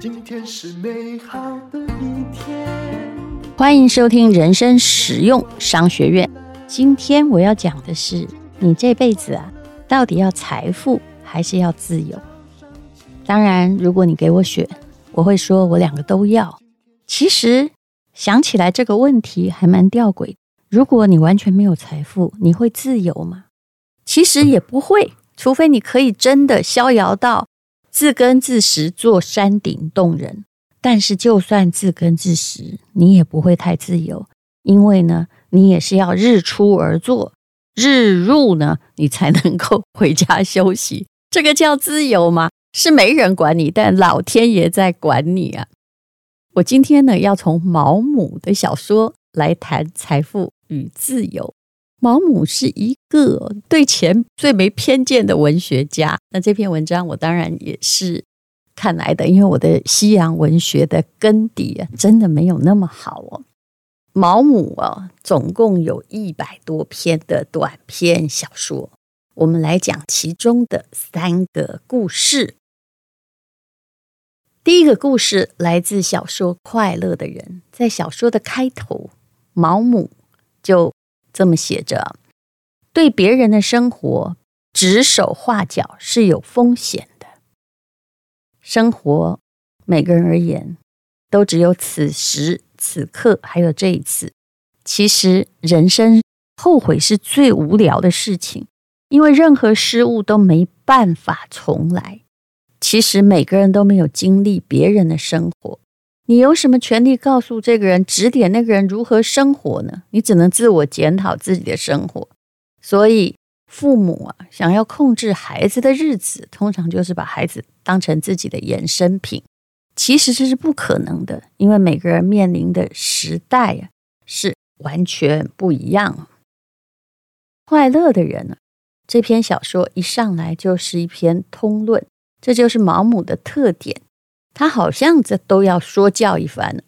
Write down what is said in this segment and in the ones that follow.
今天是美好的一天。欢迎收听人生实用商学院。今天我要讲的是，你这辈子啊，到底要财富还是要自由？当然，如果你给我选，我会说我两个都要。其实想起来这个问题还蛮吊诡。如果你完全没有财富，你会自由吗？其实也不会，除非你可以真的逍遥到。自耕自食，做山顶洞人。但是，就算自耕自食，你也不会太自由，因为呢，你也是要日出而作，日入呢，你才能够回家休息。这个叫自由吗？是没人管你，但老天爷在管你啊！我今天呢，要从毛姆的小说来谈财富与自由。毛姆是一个对钱最没偏见的文学家。那这篇文章我当然也是看来的，因为我的西洋文学的根底啊，真的没有那么好哦。毛姆啊，总共有一百多篇的短篇小说，我们来讲其中的三个故事。第一个故事来自小说《快乐的人》，在小说的开头，毛姆就。这么写着：对别人的生活指手画脚是有风险的。生活，每个人而言，都只有此时此刻，还有这一次。其实，人生后悔是最无聊的事情，因为任何失误都没办法重来。其实，每个人都没有经历别人的生活。你有什么权利告诉这个人、指点那个人如何生活呢？你只能自我检讨自己的生活。所以，父母啊，想要控制孩子的日子，通常就是把孩子当成自己的衍生品。其实这是不可能的，因为每个人面临的时代啊，是完全不一样。快乐的人呢，这篇小说一上来就是一篇通论，这就是毛姆的特点。他好像这都要说教一番，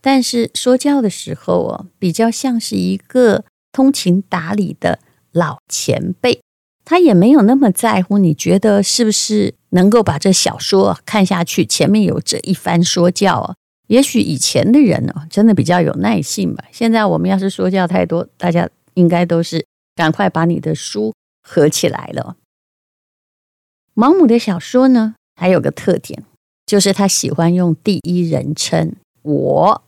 但是说教的时候哦，比较像是一个通情达理的老前辈，他也没有那么在乎你觉得是不是能够把这小说看下去，前面有这一番说教啊。也许以前的人哦，真的比较有耐性吧。现在我们要是说教太多，大家应该都是赶快把你的书合起来了。毛姆的小说呢，还有个特点。就是他喜欢用第一人称“我”，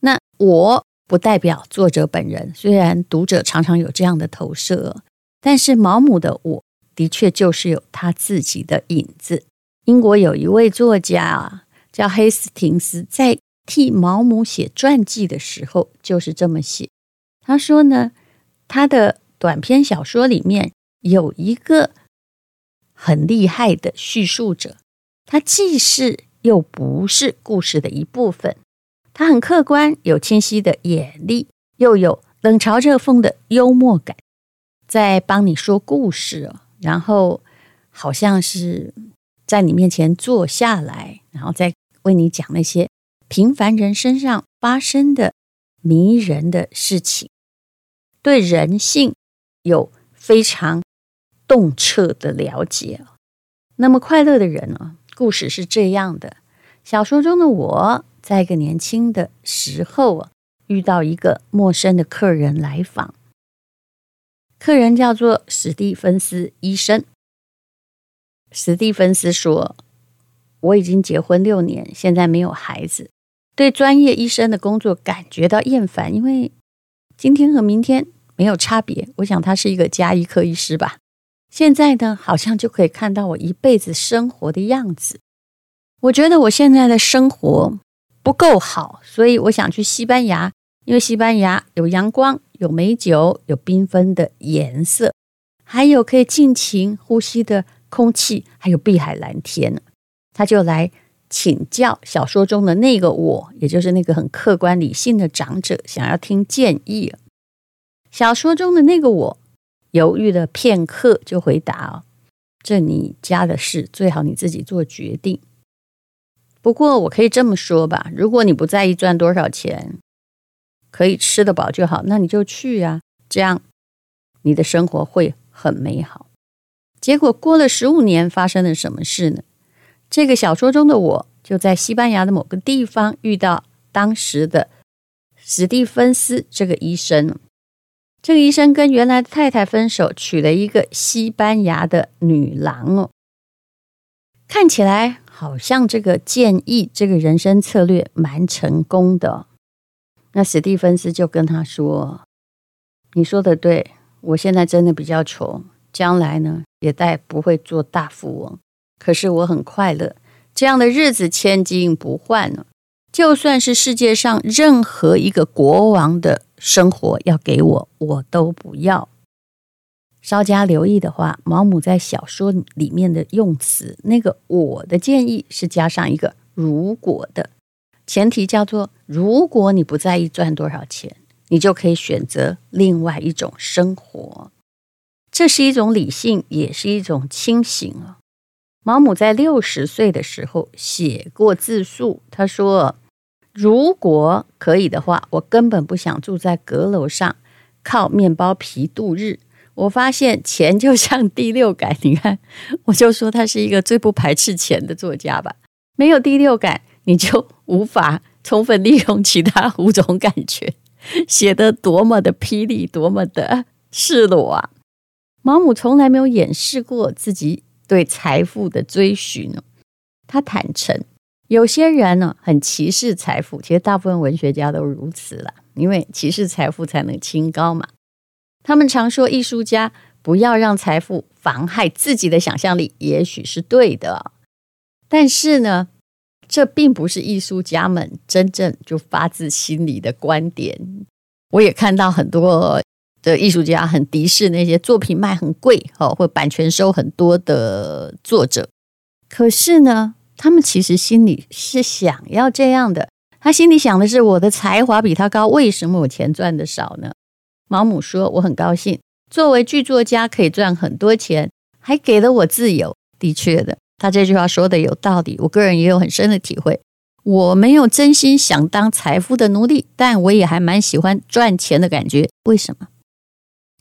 那“我”不代表作者本人，虽然读者常常有这样的投射，但是毛姆的“我”的确就是有他自己的影子。英国有一位作家啊，叫黑斯廷斯，在替毛姆写传记的时候就是这么写。他说呢，他的短篇小说里面有一个很厉害的叙述者。他既是又不是故事的一部分，他很客观，有清晰的眼力，又有冷嘲热讽的幽默感，在帮你说故事哦，然后好像是在你面前坐下来，然后再为你讲那些平凡人身上发生的迷人的事情，对人性有非常洞彻的了解。那么快乐的人呢？故事是这样的：小说中的我，在一个年轻的时候啊，遇到一个陌生的客人来访。客人叫做史蒂芬斯医生。史蒂芬斯说：“我已经结婚六年，现在没有孩子，对专业医生的工作感觉到厌烦，因为今天和明天没有差别。我想他是一个家医科医师吧。”现在呢，好像就可以看到我一辈子生活的样子。我觉得我现在的生活不够好，所以我想去西班牙，因为西班牙有阳光、有美酒、有缤纷的颜色，还有可以尽情呼吸的空气，还有碧海蓝天。他就来请教小说中的那个我，也就是那个很客观理性的长者，想要听建议。小说中的那个我。犹豫了片刻，就回答：“哦，这你家的事，最好你自己做决定。不过我可以这么说吧，如果你不在意赚多少钱，可以吃得饱就好，那你就去呀，这样你的生活会很美好。”结果过了十五年，发生了什么事呢？这个小说中的我就在西班牙的某个地方遇到当时的史蒂芬斯这个医生。这个医生跟原来的太太分手，娶了一个西班牙的女郎哦。看起来好像这个建议，这个人生策略蛮成功的。那史蒂芬斯就跟他说：“你说的对，我现在真的比较穷，将来呢也带不会做大富翁。可是我很快乐，这样的日子千金不换呢。就算是世界上任何一个国王的。”生活要给我，我都不要。稍加留意的话，毛姆在小说里面的用词，那个“我的建议”是加上一个“如果”的前提，叫做如果你不在意赚多少钱，你就可以选择另外一种生活。这是一种理性，也是一种清醒啊。毛姆在六十岁的时候写过自述，他说。如果可以的话，我根本不想住在阁楼上，靠面包皮度日。我发现钱就像第六感，你看，我就说他是一个最不排斥钱的作家吧。没有第六感，你就无法充分利用其他五种感觉，写得多么的霹雳，多么的赤裸啊！毛姆从来没有掩饰过自己对财富的追寻，他坦诚。有些人呢，很歧视财富，其实大部分文学家都如此了，因为歧视财富才能清高嘛。他们常说，艺术家不要让财富妨害自己的想象力，也许是对的。但是呢，这并不是艺术家们真正就发自心里的观点。我也看到很多的艺术家很敌视那些作品卖很贵哦，或版权收很多的作者。可是呢，他们其实心里是想要这样的，他心里想的是：我的才华比他高，为什么我钱赚的少呢？毛姆说：“我很高兴，作为剧作家可以赚很多钱，还给了我自由。”的确的，他这句话说的有道理，我个人也有很深的体会。我没有真心想当财富的奴隶，但我也还蛮喜欢赚钱的感觉。为什么？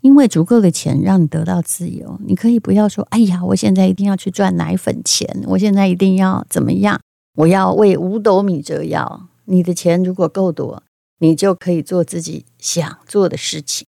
因为足够的钱让你得到自由，你可以不要说：“哎呀，我现在一定要去赚奶粉钱，我现在一定要怎么样？我要为五斗米折腰。”你的钱如果够多，你就可以做自己想做的事情。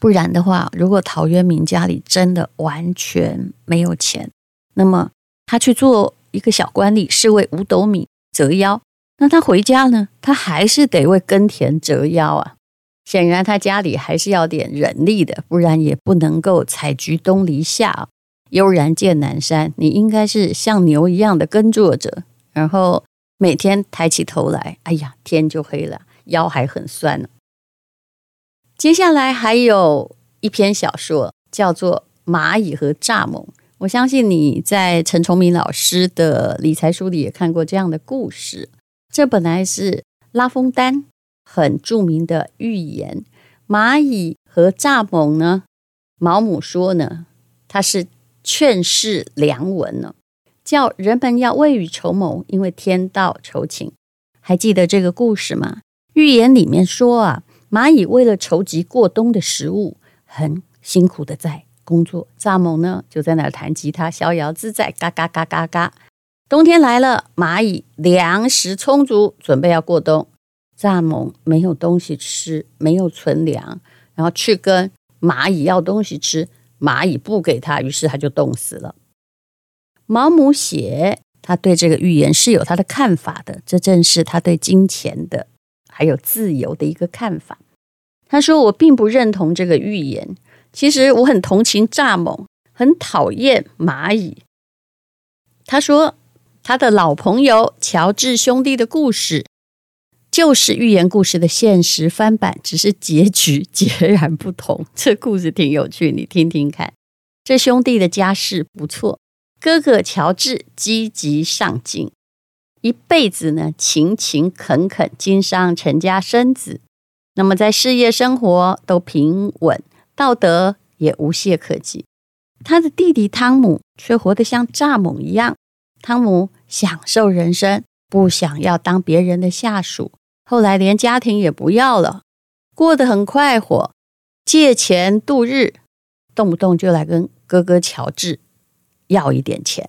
不然的话，如果陶渊明家里真的完全没有钱，那么他去做一个小官吏，是为五斗米折腰，那他回家呢？他还是得为耕田折腰啊。显然，他家里还是要点人力的，不然也不能够采菊东篱下，悠然见南山。你应该是像牛一样的耕作者，然后每天抬起头来，哎呀，天就黑了，腰还很酸呢。接下来还有一篇小说，叫做《蚂蚁和蚱蜢》。我相信你在陈崇明老师的理财书里也看过这样的故事。这本来是拉封丹。很著名的寓言《蚂蚁和蚱蜢》呢，毛姆说呢，它是劝世良文呢，叫人们要未雨绸缪，因为天道酬勤。还记得这个故事吗？寓言里面说啊，蚂蚁为了筹集过冬的食物，很辛苦的在工作，蚱蜢呢就在那儿弹吉他，逍遥自在，嘎嘎嘎嘎嘎。冬天来了，蚂蚁粮食充足，准备要过冬。蚱蜢没有东西吃，没有存粮，然后去跟蚂蚁要东西吃，蚂蚁不给他，于是他就冻死了。毛姆写他对这个预言是有他的看法的，这正是他对金钱的还有自由的一个看法。他说：“我并不认同这个预言，其实我很同情蚱蜢，很讨厌蚂蚁。”他说他的老朋友乔治兄弟的故事。就是寓言故事的现实翻版，只是结局截然不同。这故事挺有趣，你听听看。这兄弟的家世不错，哥哥乔治积极上进，一辈子呢勤勤恳恳经商成家生子。那么在事业生活都平稳，道德也无懈可击。他的弟弟汤姆却活得像蚱蜢一样。汤姆享受人生，不想要当别人的下属。后来连家庭也不要了，过得很快活，借钱度日，动不动就来跟哥哥乔治要一点钱。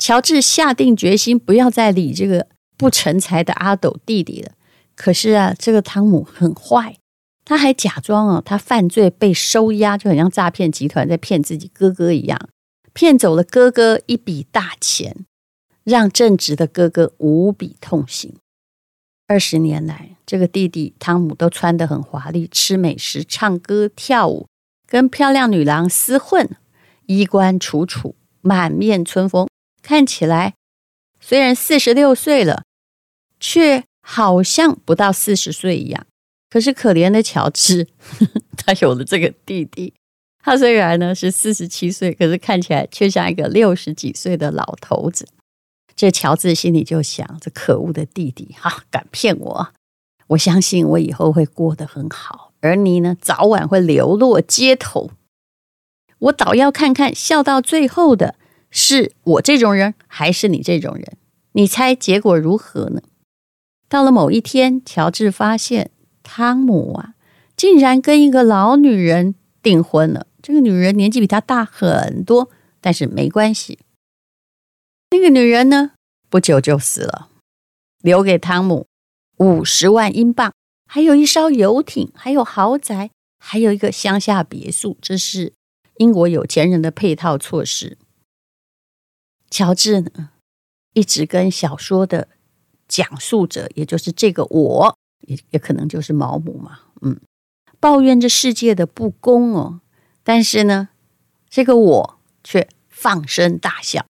乔治下定决心不要再理这个不成才的阿斗弟弟了。可是啊，这个汤姆很坏，他还假装啊，他犯罪被收押，就很像诈骗集团在骗自己哥哥一样，骗走了哥哥一笔大钱，让正直的哥哥无比痛心。二十年来，这个弟弟汤姆都穿得很华丽，吃美食、唱歌、跳舞，跟漂亮女郎厮混，衣冠楚楚，满面春风，看起来虽然四十六岁了，却好像不到四十岁一样。可是可怜的乔治，他有了这个弟弟，他虽然呢是四十七岁，可是看起来却像一个六十几岁的老头子。这乔治心里就想：这可恶的弟弟，哈、敢骗我！我相信我以后会过得很好，而你呢，早晚会流落街头。我倒要看看，笑到最后的是我这种人，还是你这种人？你猜结果如何呢？到了某一天，乔治发现汤姆啊，竟然跟一个老女人订婚了。这个女人年纪比他大很多，但是没关系。那个女人呢，不久就死了，留给汤姆五十万英镑，还有一艘游艇，还有豪宅，还有一个乡下别墅。这是英国有钱人的配套措施。乔治呢，一直跟小说的讲述者，也就是这个我，也也可能就是毛姆嘛，嗯，抱怨这世界的不公哦。但是呢，这个我却放声大笑。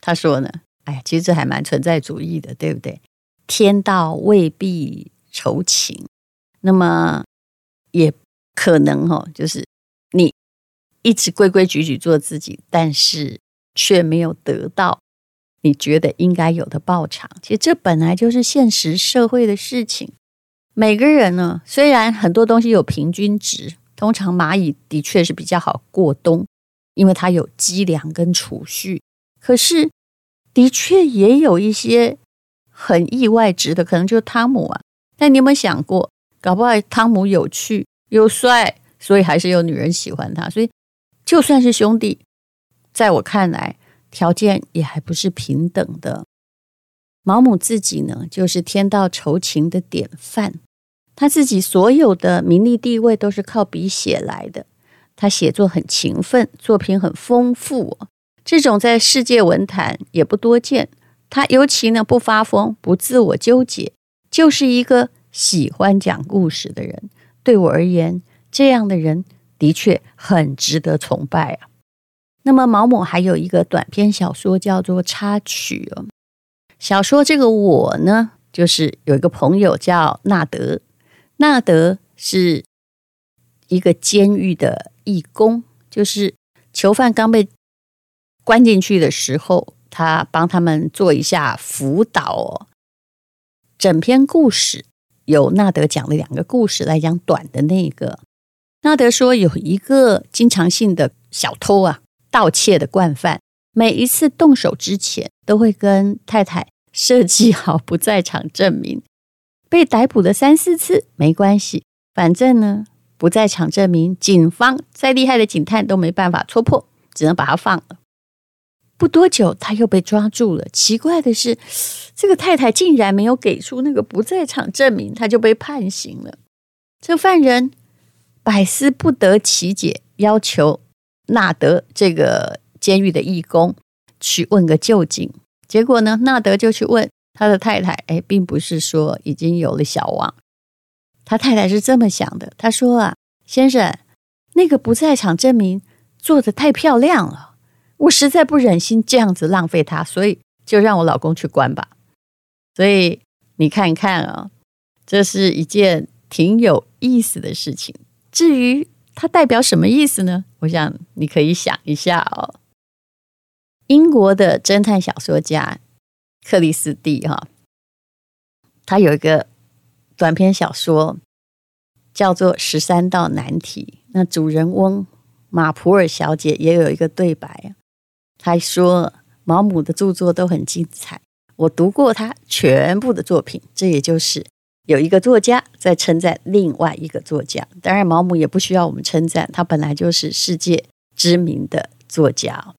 他说呢，哎呀，其实这还蛮存在主义的，对不对？天道未必酬勤，那么也可能哦，就是你一直规规矩矩做自己，但是却没有得到你觉得应该有的报偿。其实这本来就是现实社会的事情。每个人呢，虽然很多东西有平均值，通常蚂蚁的确是比较好过冬，因为它有积粮跟储蓄。可是，的确也有一些很意外值的，可能就是汤姆啊。但你有没有想过，搞不好汤姆有趣又帅，所以还是有女人喜欢他。所以，就算是兄弟，在我看来，条件也还不是平等的。毛姆自己呢，就是天道酬勤的典范。他自己所有的名利地位都是靠笔写来的。他写作很勤奋，作品很丰富。这种在世界文坛也不多见。他尤其呢不发疯，不自我纠结，就是一个喜欢讲故事的人。对我而言，这样的人的确很值得崇拜啊。那么毛姆还有一个短篇小说叫做《插曲》哦。小说这个我呢，就是有一个朋友叫纳德，纳德是一个监狱的义工，就是囚犯刚被。关进去的时候，他帮他们做一下辅导哦。整篇故事由纳德讲了两个故事来讲短的那个。纳德说有一个经常性的小偷啊，盗窃的惯犯，每一次动手之前都会跟太太设计好不在场证明。被逮捕了三四次没关系，反正呢不在场证明，警方再厉害的警探都没办法戳破，只能把他放了。不多久，他又被抓住了。奇怪的是，这个太太竟然没有给出那个不在场证明，他就被判刑了。这犯人百思不得其解，要求纳德这个监狱的义工去问个究竟。结果呢，纳德就去问他的太太，哎，并不是说已经有了小王。他太太是这么想的，他说啊，先生，那个不在场证明做的太漂亮了。我实在不忍心这样子浪费它，所以就让我老公去关吧。所以你看看啊，这是一件挺有意思的事情。至于它代表什么意思呢？我想你可以想一下哦。英国的侦探小说家克里斯蒂哈，他有一个短篇小说叫做《十三道难题》，那主人翁马普尔小姐也有一个对白。他说：“毛姆的著作都很精彩，我读过他全部的作品。这也就是有一个作家在称赞另外一个作家。当然，毛姆也不需要我们称赞，他本来就是世界知名的作家。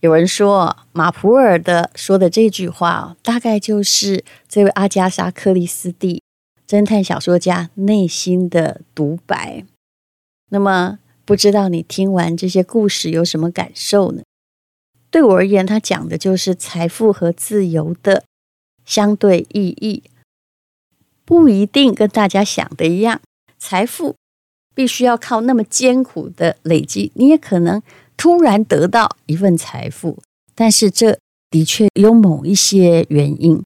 有人说，马普尔的说的这句话，大概就是这位阿加莎·克里斯蒂侦探小说家内心的独白。那么，不知道你听完这些故事有什么感受呢？对我而言，他讲的就是财富和自由的相对意义，不一定跟大家想的一样。财富必须要靠那么艰苦的累积，你也可能。突然得到一份财富，但是这的确有某一些原因。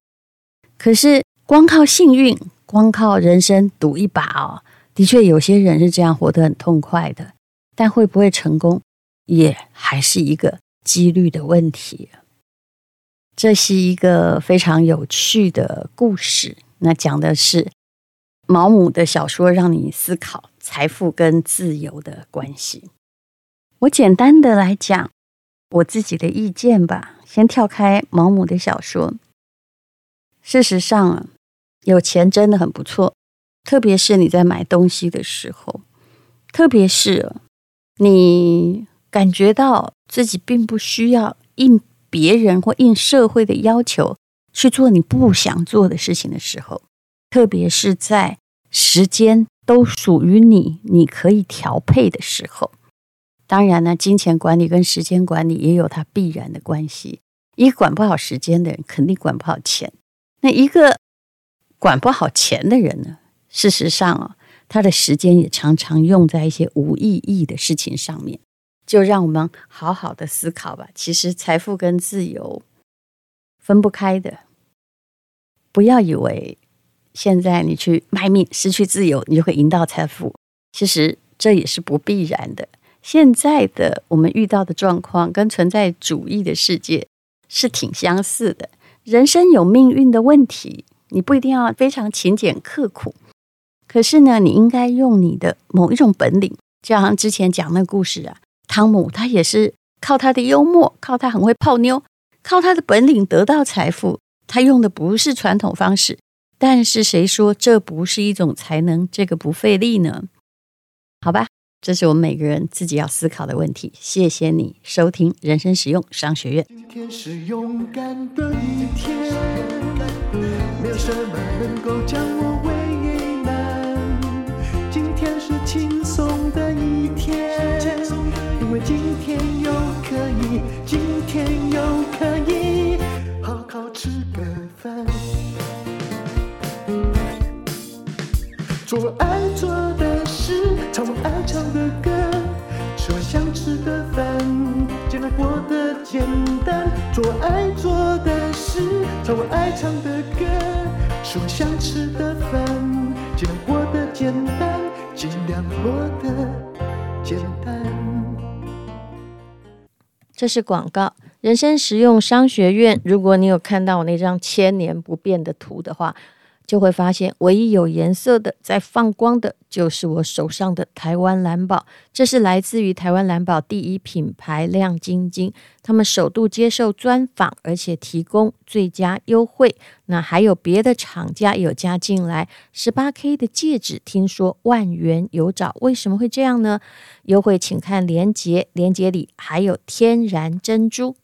可是光靠幸运，光靠人生赌一把哦，的确有些人是这样活得很痛快的。但会不会成功，也还是一个几率的问题。这是一个非常有趣的故事，那讲的是毛姆的小说，让你思考财富跟自由的关系。我简单的来讲我自己的意见吧。先跳开毛姆的小说。事实上，有钱真的很不错，特别是你在买东西的时候，特别是你感觉到自己并不需要应别人或应社会的要求去做你不想做的事情的时候，特别是在时间都属于你，你可以调配的时候。当然呢，金钱管理跟时间管理也有它必然的关系。一个管不好时间的人，肯定管不好钱。那一个管不好钱的人呢，事实上啊，他的时间也常常用在一些无意义的事情上面。就让我们好好的思考吧。其实财富跟自由分不开的。不要以为现在你去卖命，失去自由，你就会赢到财富。其实这也是不必然的。现在的我们遇到的状况跟存在主义的世界是挺相似的。人生有命运的问题，你不一定要非常勤俭刻苦，可是呢，你应该用你的某一种本领，就像之前讲那故事啊，汤姆他也是靠他的幽默，靠他很会泡妞，靠他的本领得到财富。他用的不是传统方式，但是谁说这不是一种才能？这个不费力呢？好吧。这是我们每个人自己要思考的问题。谢谢你收听人生实用商学院。今天是勇敢的一天，没有什么能够将我唱我爱唱的歌，吃我想吃的饭，尽量过得简单，尽量过得简单。这是广告。人生实用商学院，如果你有看到我那张千年不变的图的话。就会发现，唯一有颜色的、在放光的，就是我手上的台湾蓝宝。这是来自于台湾蓝宝第一品牌亮晶晶，他们首度接受专访，而且提供最佳优惠。那还有别的厂家有加进来，十八 K 的戒指，听说万元有找，为什么会这样呢？优惠请看链接，链接里还有天然珍珠。